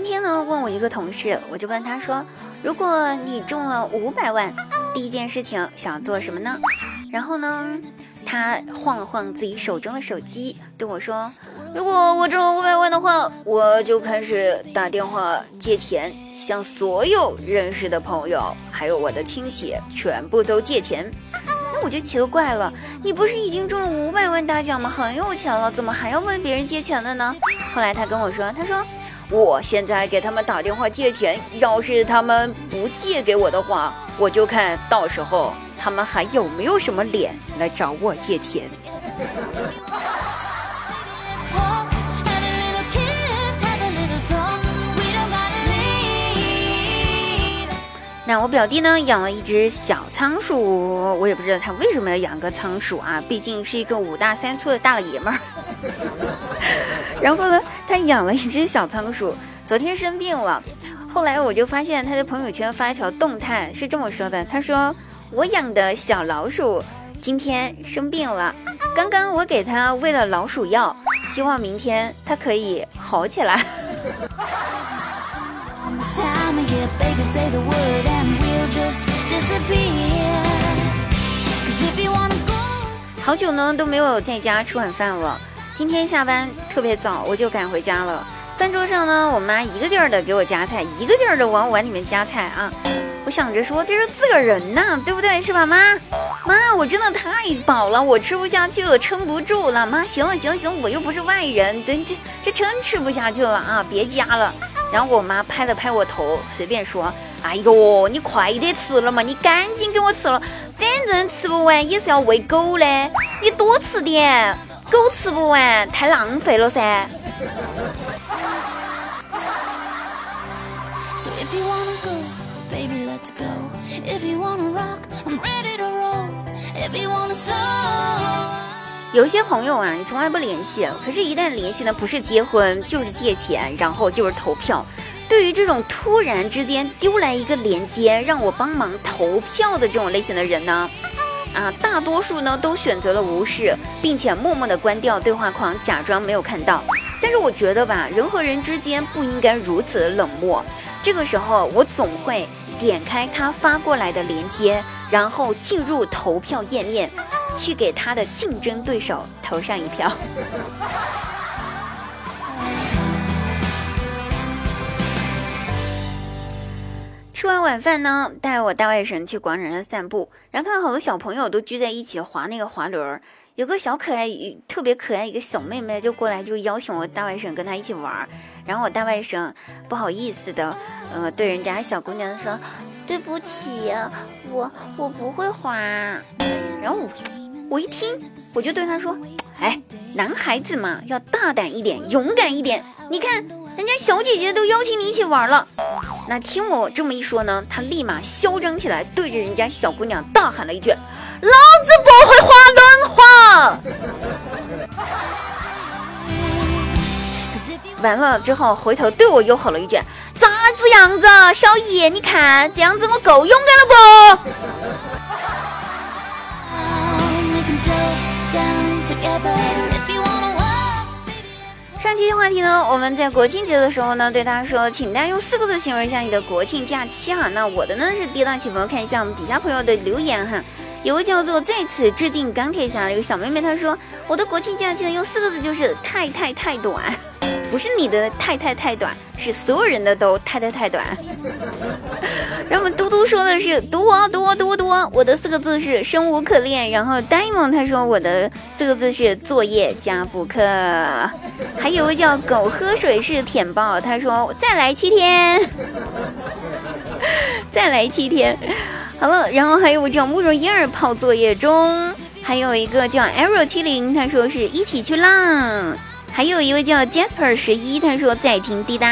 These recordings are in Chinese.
今天呢，问我一个同事，我就问他说：“如果你中了五百万，第一件事情想做什么呢？”然后呢，他晃了晃自己手中的手机，对我说：“如果我中了五百万的话，我就开始打电话借钱，向所有认识的朋友，还有我的亲戚，全部都借钱。”那我就奇了怪了，你不是已经中了五百万大奖吗？很有钱了，怎么还要问别人借钱的呢？后来他跟我说：“他说。”我现在给他们打电话借钱，要是他们不借给我的话，我就看到时候他们还有没有什么脸来找我借钱。那我表弟呢养了一只小仓鼠，我也不知道他为什么要养个仓鼠啊，毕竟是一个五大三粗的大爷们儿。然后呢，他养了一只小仓鼠，昨天生病了。后来我就发现他的朋友圈发一条动态，是这么说的：他说我养的小老鼠今天生病了，刚刚我给他喂了老鼠药，希望明天它可以好起来。好久呢都没有在家吃晚饭了。今天下班特别早，我就赶回家了。饭桌上呢，我妈一个劲儿的给我夹菜，一个劲儿的往碗里面夹菜啊。我想着说这是自个人呐，对不对？是吧，妈？妈，我真的太饱了，我吃不下去了，撑不住了。妈，行了行了行，我又不是外人，对，这这真吃不下去了啊，别夹了。然后我妈拍了拍我头，随便说：“哎呦，你快点吃了嘛，你赶紧给我吃了，反正吃不完也是要喂狗的，你多吃点。”狗吃不完，太浪费了噻。有些朋友啊，你从来不联系，可是，一旦联系呢，不是结婚，就是借钱，然后就是投票。对于这种突然之间丢来一个链接，让我帮忙投票的这种类型的人呢？啊，大多数呢都选择了无视，并且默默的关掉对话框，假装没有看到。但是我觉得吧，人和人之间不应该如此的冷漠。这个时候，我总会点开他发过来的链接，然后进入投票页面，去给他的竞争对手投上一票。吃完晚饭呢，带我大外甥去广场上散步，然后看到好多小朋友都聚在一起滑那个滑轮儿，有个小可爱，特别可爱一个小妹妹就过来就邀请我大外甥跟她一起玩儿，然后我大外甥不好意思的，呃，对人家小姑娘说：“对不起，我我不会滑。”然后我我一听，我就对他说：“哎，男孩子嘛，要大胆一点，勇敢一点，你看。”人家小姐姐都邀请你一起玩了，那听我这么一说呢，他立马嚣张起来，对着人家小姑娘大喊了一句：“老子不会滑轮滑！”完了之后，回头对我又吼了一句：“咋子样子，小姨？你看这样子我够勇敢了不？”在国庆节的时候呢，对大家说，请大家用四个字形容一下你的国庆假期哈。那我的呢是跌宕起伏，看一下我们底下朋友的留言哈。有个叫做在此致敬钢铁侠的一个小妹妹，她说我的国庆假期呢用四个字就是太太太短。不是你的太太太短，是所有人的都太太太短。然后嘟嘟说的是多多多多，我的四个字是生无可恋。然后 Diamond 他说我的四个字是作业加补课。还有个叫狗喝水是舔包，他说再来七天，再来七天。好了，然后还有个叫慕容一二泡作业中，还有一个叫 Arrow 七零，他说是一起去浪。还有一位叫 Jasper 十一，他说在听滴答。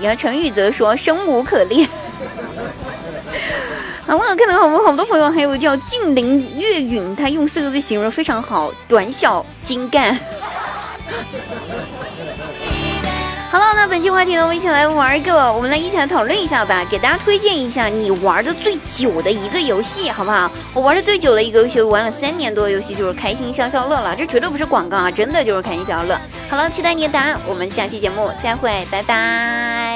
然后陈宇则说生无可恋。好了，看到我们好多朋友，还有叫静灵月允，他用四个字形容非常好，短小精干。好了，那本期话题呢，我们一起来玩一个，我们来一起来讨论一下吧，给大家推荐一下你玩的最久的一个游戏，好不好？我玩的最久的一个游戏，玩了三年多的游戏就是开心消消乐了，这绝对不是广告啊，真的就是开心消消乐。好了，期待你的答案，我们下期节目再会，拜拜。